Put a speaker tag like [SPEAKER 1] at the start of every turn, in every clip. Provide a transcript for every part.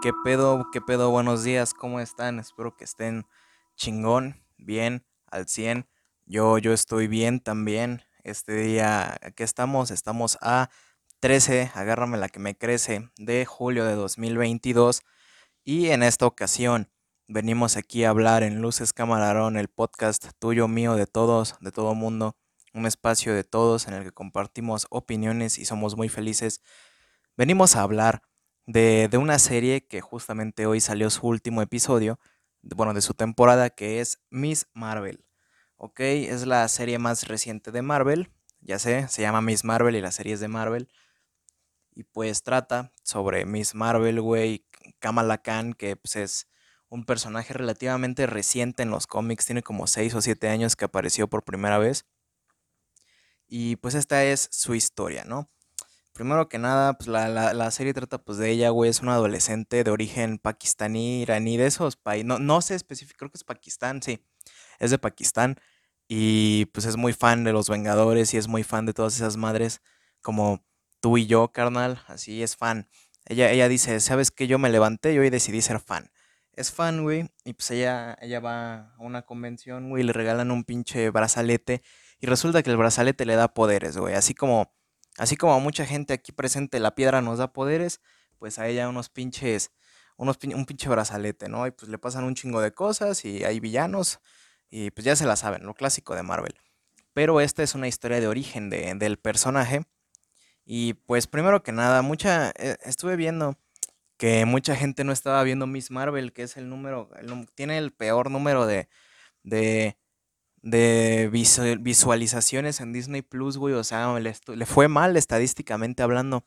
[SPEAKER 1] ¿Qué pedo? ¿Qué pedo? Buenos días, ¿cómo están? Espero que estén chingón, bien, al 100. Yo, yo estoy bien también. Este día, aquí estamos, estamos a 13, agárrame la que me crece, de julio de 2022. Y en esta ocasión venimos aquí a hablar en Luces Camarón, el podcast tuyo, mío, de todos, de todo mundo. Un espacio de todos en el que compartimos opiniones y somos muy felices. Venimos a hablar de, una serie que justamente hoy salió su último episodio, bueno, de su temporada, que es Miss Marvel. Ok, es la serie más reciente de Marvel, ya sé, se llama Miss Marvel y la serie es de Marvel. Y pues trata sobre Miss Marvel, güey, Kamala Khan, que pues es un personaje relativamente reciente en los cómics, tiene como 6 o 7 años que apareció por primera vez. Y pues esta es su historia, ¿no? Primero que nada, pues la, serie trata pues de ella, güey, es una adolescente de origen pakistaní, iraní, de esos países, no, no sé específico, creo que es Pakistán, sí, es de Pakistán y pues es muy fan de los Vengadores y es muy fan de todas esas madres como tú y yo, carnal, así es fan. Ella, ella dice, ¿sabes qué? Yo me levanté y hoy decidí ser fan. Es fan, güey, y pues ella, ella va a una convención, güey, le regalan un pinche brazalete y resulta que el brazalete le da poderes, güey, así como Así como a mucha gente aquí presente la piedra nos da poderes, pues a ella unos pinches, unos un pinche brazalete, ¿no? Y pues le pasan un chingo de cosas y hay villanos y pues ya se la saben, lo clásico de Marvel. Pero esta es una historia de origen del personaje. Y pues primero que nada, mucha, eh, estuve viendo que mucha gente no estaba viendo Miss Marvel, que es el número, tiene el peor número de, de, de visualizaciones en Disney Plus, güey. O sea, le, le, fue mal estadísticamente hablando.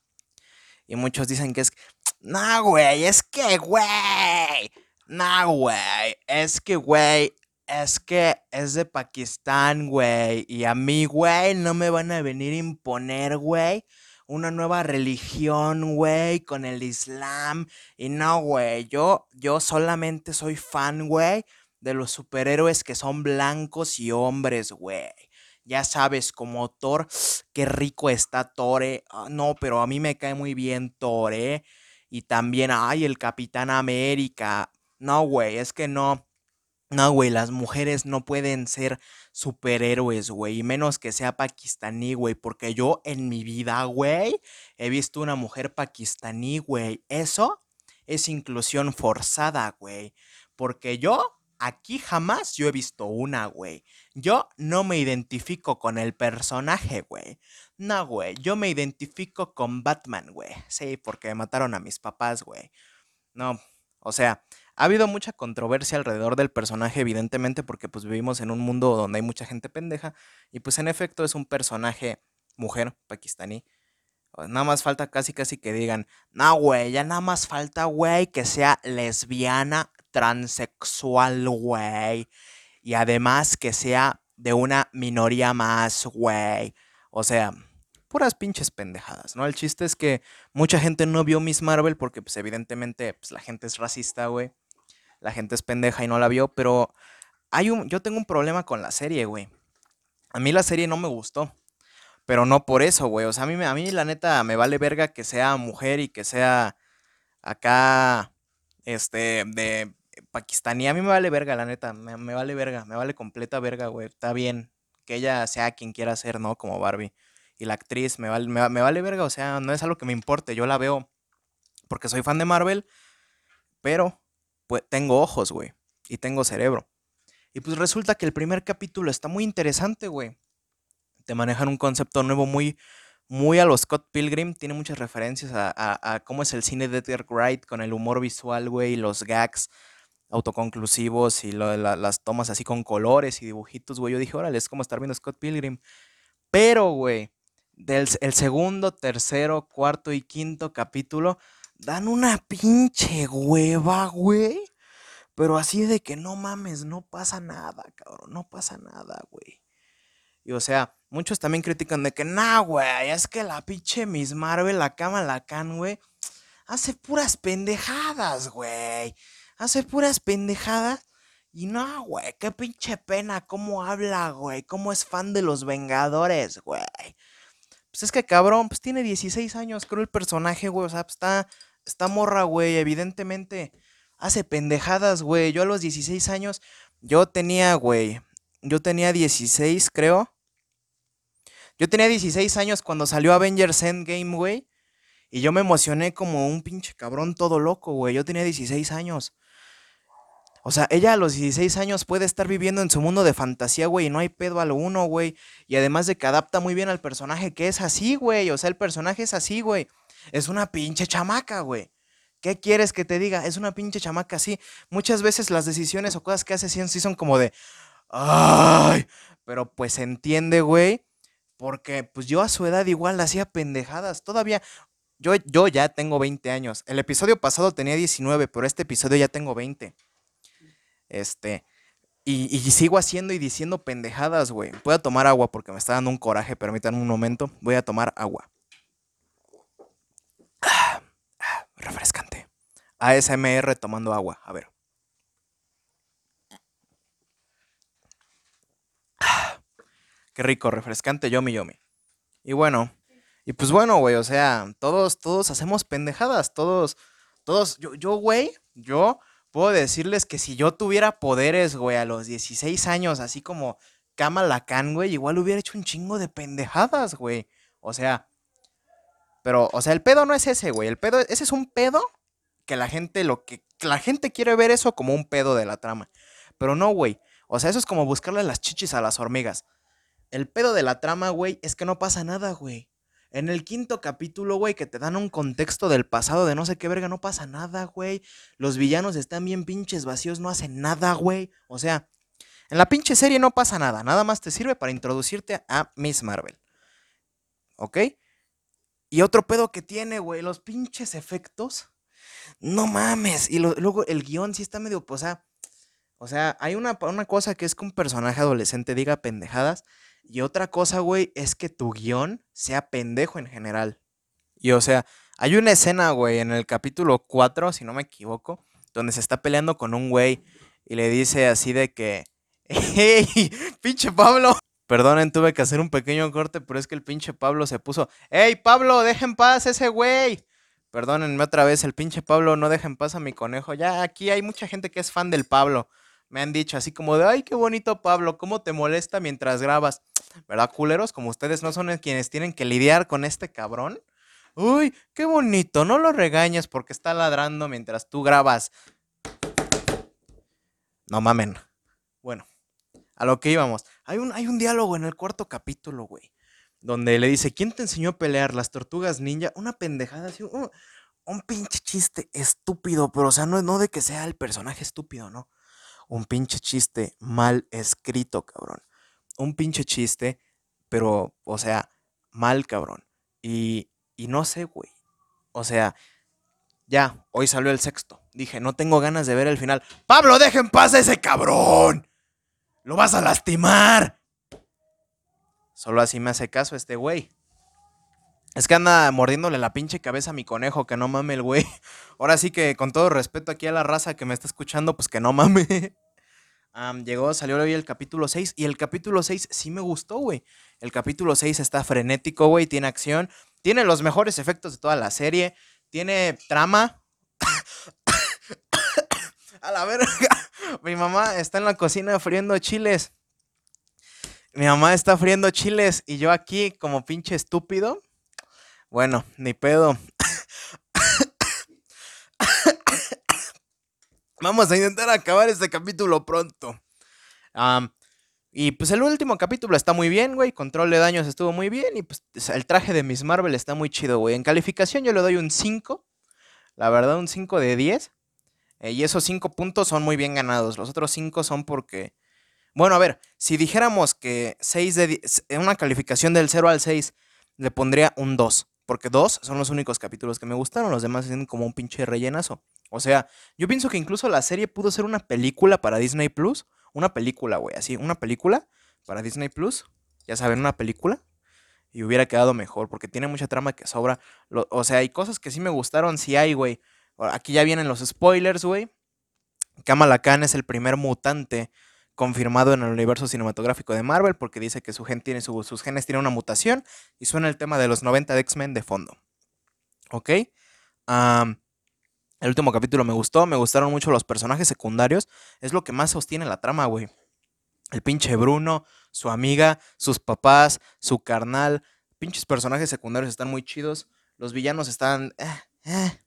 [SPEAKER 1] Y muchos dicen que es. No, güey, es que, güey. No, güey. Es que, güey. Es que es de Pakistán, güey. Y a mí, güey, no me van a venir a imponer, güey. Una nueva religión, güey, con el Islam. Y no, güey. Yo, yo solamente soy fan, güey de los superhéroes que son blancos y hombres, güey. Ya sabes, como Thor, qué rico está Thor. Eh. Ah, no, pero a mí me cae muy bien Thor, ¿eh? Y también, ay, el Capitán América. No, güey, es que no. No, güey, las mujeres no pueden ser superhéroes, güey. Y menos que sea pakistaní, güey. Porque yo en mi vida, güey, he visto una mujer pakistaní, güey. Eso es inclusión forzada, güey. Porque yo Aquí jamás yo he visto una, güey. Yo no me identifico con el personaje, güey. No, güey. Yo me identifico con Batman, güey. Sí, porque mataron a mis papás, güey. No, o sea, ha habido mucha controversia alrededor del personaje, evidentemente, porque pues vivimos en un mundo donde hay mucha gente pendeja. Y pues en efecto es un personaje mujer pakistaní. Nada más falta casi casi que digan, no, güey, ya nada más falta, güey, que sea lesbiana, transexual, güey. Y además que sea de una minoría más, güey. O sea, puras pinches pendejadas, ¿no? El chiste es que mucha gente no vio Miss Marvel porque, pues, evidentemente, pues, la gente es racista, güey. La gente es pendeja y no la vio, pero hay un, yo tengo un problema con la serie, güey. A mí la serie no me gustó. Pero no por eso, güey. O sea, a mí, a mí la neta me vale verga que sea mujer y que sea acá, este, de pakistaní. A mí me vale verga, la neta. Me, vale verga. Me vale completa verga, güey. Está bien que ella sea quien quiera ser, ¿no? Como Barbie. Y la actriz me vale, me, vale verga. O sea, no es algo que me importe. Yo la veo porque soy fan de Marvel. Pero pues, tengo ojos, güey. Y tengo cerebro. Y pues resulta que el primer capítulo está muy interesante, güey. Te manejan un concepto nuevo muy, muy a los Scott Pilgrim. Tiene muchas referencias a, cómo es el cine de Edgar Wright con el humor visual, güey, los gags autoconclusivos y las tomas así con colores y dibujitos, güey. Yo dije, órale, es como estar viendo Scott Pilgrim. Pero, güey, del el segundo, tercero, cuarto y quinto capítulo dan una pinche hueva, güey. Pero así de que no mames, no pasa nada, cabrón, no pasa nada, güey. Y o sea, muchos también critican de que, nah, güey, es que la pinche Miss Marvel, la cama, la can, güey, hace puras pendejadas, güey hace puras pendejadas. Y no, güey, qué pinche pena cómo habla, güey, cómo es fan de los Vengadores, güey. Pues es que cabrón, pues tiene 16 años, creo el personaje, güey, o sea, pues está, esta morra, güey, evidentemente hace pendejadas, güey. Yo a los 16 años, yo tenía, güey, yo tenía 16, creo. Yo tenía 16 años cuando salió Avengers Endgame, güey. Y yo me emocioné como un pinche cabrón todo loco, güey. Yo tenía 16 años. O sea, ella a los 16 años puede estar viviendo en su mundo de fantasía, güey, y no hay pedo a uno, güey. Y además de que adapta muy bien al personaje, que es así, güey. O sea, el personaje es así, güey. Es una pinche chamaca, güey. ¿Qué quieres que te diga? Es una pinche chamaca así. Muchas veces las decisiones o cosas que hace sí son como de... ¡Ay! Pero pues entiende, güey. Porque pues yo a su edad igual hacía pendejadas. Todavía... Yo, yo ya tengo 20 años. El episodio pasado tenía 19, pero este episodio ya tengo 20. Este... Y, y sigo haciendo y diciendo pendejadas, güey. Voy a tomar agua porque me está dando un coraje. Permítanme un momento. Voy a tomar agua. refrescante. ASMR tomando agua, a ver. Qué rico, refrescante, yomi yomi. Y bueno, y pues bueno, güey, o sea, todos, todos hacemos pendejadas, todos, todos, yo, yo, güey, yo puedo decirles que si yo tuviera poderes, güey, a los 16 años, así como Kamala Khan, güey, igual hubiera hecho un chingo de pendejadas, güey. O sea, pero, o sea, el pedo no es ese, güey. El pedo, ese es un pedo que la gente, lo que, la gente quiere ver eso como un pedo de la trama. Pero no, güey. O sea, eso es como buscarle las chichis a las hormigas. El pedo de la trama, güey, es que no pasa nada, güey. En el quinto capítulo, güey, que te dan un contexto del pasado de no sé qué verga, no pasa nada, güey. Los villanos están bien pinches vacíos, no hacen nada, güey. O sea, en la pinche serie no pasa nada, nada más te sirve para introducirte a Miss Marvel. ¿Ok? Y otro pedo que tiene, güey, los pinches efectos. No mames. Y luego el guion sí está medio, sea, o sea, hay una, una cosa que es que un personaje adolescente diga pendejadas. Y otra cosa, güey, es que tu guion sea pendejo en general. Y o sea, hay una escena, güey, en el capítulo 4, si no me equivoco, donde se está peleando con un güey y le dice así de que, ¡Hey! ¡Pinche Pablo! Perdonen, tuve que hacer un pequeño corte, pero es que el pinche Pablo se puso. ¡Ey, Pablo, dejen en paz ese güey! Perdónenme otra vez, el pinche Pablo no deja en paz a mi conejo. Ya aquí hay mucha gente que es fan del Pablo. Me han dicho así como de, ay, qué bonito Pablo, ¿cómo te molesta mientras grabas? ¿Verdad, culeros? Como ustedes no son quienes tienen que lidiar con este cabrón. Uy, qué bonito, no lo regañes porque está ladrando mientras tú grabas. No mamen. Bueno, a lo que íbamos. Hay un, hay un diálogo en el cuarto capítulo, güey. Donde le dice, ¿quién te enseñó a pelear? Las tortugas ninja. Una pendejada así. Un, pinche chiste estúpido. Pero, o sea, no, no de que sea el personaje estúpido, ¿no? Un pinche chiste mal escrito, cabrón. Un pinche chiste, pero, o sea, mal, cabrón. Y, y no sé, güey. O sea, ya, hoy salió el sexto. Dije, no tengo ganas de ver el final. Pablo, dejen paz a ese cabrón. ¡Lo vas a lastimar! Solo así me hace caso este güey. Es que anda mordiéndole la pinche cabeza a mi conejo, que no mame el güey. Ahora sí que con todo respeto aquí a la raza que me está escuchando, pues que no mame. llegó, salió hoy el capítulo 6 y el capítulo 6 sí me gustó, güey. El capítulo 6 está frenético, güey, tiene acción, tiene los mejores efectos de toda la serie, tiene trama. a la verga. Mi mamá está en la cocina friendo chiles. Mi mamá está friendo chiles y yo aquí como pinche estúpido. Bueno, ni pedo. Vamos a intentar acabar este capítulo pronto. y pues el último capítulo está muy bien, güey. Control de daños estuvo muy bien. Y pues el traje de Miss Marvel está muy chido, güey. En calificación yo le doy un 5. La verdad, un 5 de 10. Eh, y esos cinco puntos son muy bien ganados. Los otros cinco son porque... Bueno, a ver, si dijéramos que 6 de en una calificación del 0 al 6 le pondría un 2. Porque 2 son los únicos capítulos que me gustaron. Los demás son como un pinche rellenazo. O sea, yo pienso que incluso la serie pudo ser una película para Disney Plus. Una película, güey. Así, una película para Disney Plus. Ya saben, una película. Y hubiera quedado mejor. Porque tiene mucha trama que sobra. o sea, hay cosas que sí me gustaron. Sí hay, güey. Aquí ya vienen los spoilers, güey. Kamala Khan es el primer mutante confirmado en el universo cinematográfico de Marvel porque dice que su tiene, sus genes tienen una mutación y suena el tema de los 90 de X-Men de fondo. ¿Ok? El último capítulo me gustó, me gustaron mucho los personajes secundarios. Es lo que más sostiene la trama, güey. El pinche Bruno, su amiga, sus papás, su carnal. Pinches personajes secundarios están muy chidos. Los villanos están... Eh, eh.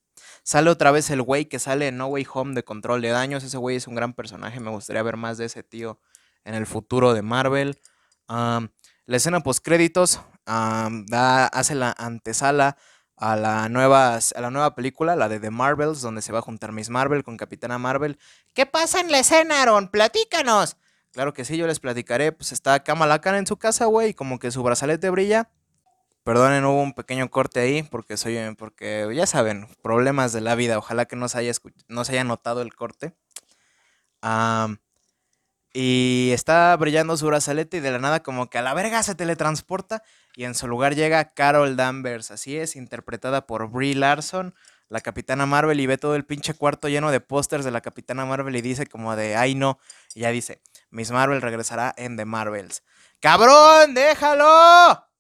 [SPEAKER 1] Sale otra vez el güey que sale en No Way Home de Control de Daños. Ese güey es un gran personaje. Me gustaría ver más de ese tío en el futuro de Marvel. la escena post créditos da, hace la antesala a la, nueva, a la nueva película, la de The Marvels, donde se va a juntar Miss Marvel con Capitana Marvel. ¿Qué pasa en la escena, Aaron? Platícanos. Claro que sí, yo les platicaré. Pues está Kamala Khan en su casa, güey, y como que su brazalete brilla. Perdonen, hubo un pequeño corte ahí porque soy porque ya saben, problemas de la vida. Ojalá que no se haya, no se haya notado el corte. y está brillando su brazalete y de la nada como que a la verga se teletransporta y en su lugar llega Carol Danvers, así es, interpretada por Brie Larson, la Capitana Marvel, y ve todo el pinche cuarto lleno de pósters de la Capitana Marvel y dice como de, ay no, y ya dice, Miss Marvel regresará en The Marvels. ¡Cabrón, déjalo!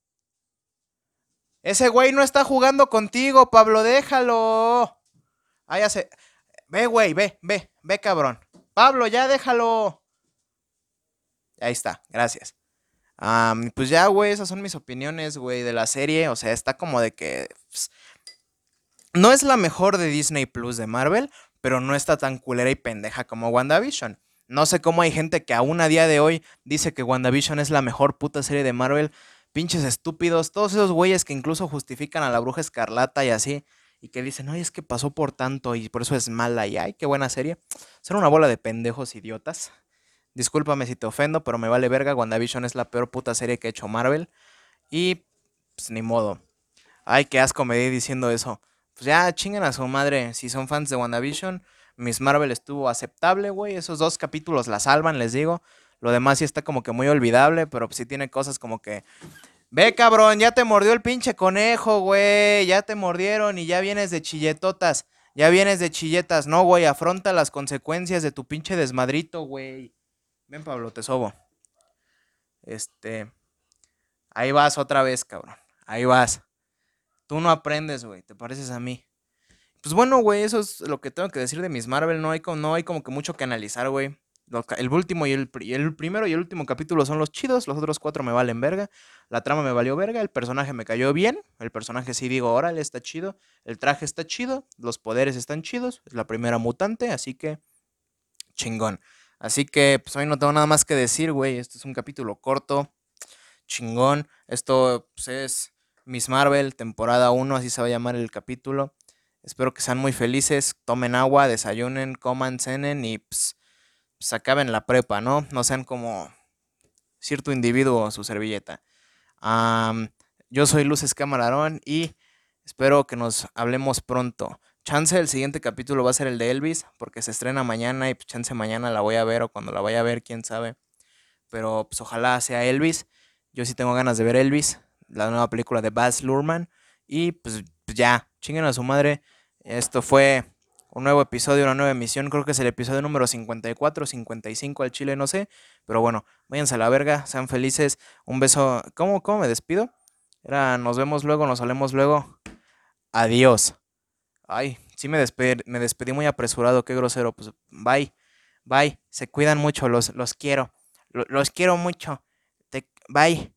[SPEAKER 1] Ese güey no está jugando contigo, Pablo, déjalo. Ah, ya se... Ve, güey, ve, ve, ve, cabrón. Pablo, ya déjalo. Ahí está, gracias pues ya, güey, esas son mis opiniones, güey, de la serie. O sea, está como de que... Pues, no es la mejor de Disney Plus de Marvel, pero no está tan culera y pendeja como WandaVision. No sé cómo hay gente que aún a día de hoy dice que WandaVision es la mejor puta serie de Marvel. Pinches estúpidos, todos esos güeyes que incluso justifican a la bruja escarlata y así. Y que dicen, oye, es que pasó por tanto y por eso es mala y ay, qué buena serie. Son una bola de pendejos idiotas. Discúlpame si te ofendo, pero me vale verga. WandaVision es la peor puta serie que ha hecho Marvel. Y pues ni modo. Ay, qué asco me di diciendo eso. Pues ya chingan a su madre. Si son fans de WandaVision, Miss Marvel estuvo aceptable, güey. Esos dos capítulos la salvan, les digo. Lo demás sí está como que muy olvidable, pero sí tiene cosas como que. Ve, cabrón, ya te mordió el pinche conejo, güey. Ya te mordieron y ya vienes de chilletotas. Ya vienes de chilletas. No, güey, afronta las consecuencias de tu pinche desmadrito, güey. Ven, Pablo, te sobo. Este. Ahí vas otra vez, cabrón. Ahí vas. Tú no aprendes, güey. Te pareces a mí. Pues bueno, güey, eso es lo que tengo que decir de Miss Marvel. No hay, no hay como que mucho que analizar, güey. El último y el, el, primero y el último capítulo son los chidos. Los otros cuatro me valen verga. La trama me valió verga. El personaje me cayó bien. El personaje sí digo, órale, está chido. El traje está chido. Los poderes están chidos. Es la primera mutante, así que chingón. Así que, pues hoy no tengo nada más que decir, güey. Este es un capítulo corto, chingón. Esto pues, es Miss Marvel, temporada 1, así se va a llamar el capítulo. Espero que sean muy felices, tomen agua, desayunen, coman, cenen y pues, pues acaben la prepa, ¿no? No sean como cierto individuo su servilleta. yo soy Luces Camarón y espero que nos hablemos pronto. Chance el siguiente capítulo va a ser el de Elvis, porque se estrena mañana y pues, chance mañana la voy a ver o cuando la vaya a ver, quién sabe. Pero pues ojalá sea Elvis. Yo sí tengo ganas de ver Elvis, la nueva película de Baz Luhrmann. Y pues, pues ya, chinguen a su madre. Esto fue un nuevo episodio, una nueva emisión. Creo que es el episodio número 54, 55 al Chile, no sé. Pero bueno, váyanse a la verga, sean felices. Un beso. ¿Cómo, cómo me despido? Era, nos vemos luego, nos salemos luego. Adiós. Ay, sí me despedí, me despedí muy apresurado, qué grosero. Pues bye, bye. Se cuidan mucho, los, los quiero. Los, quiero mucho. bye.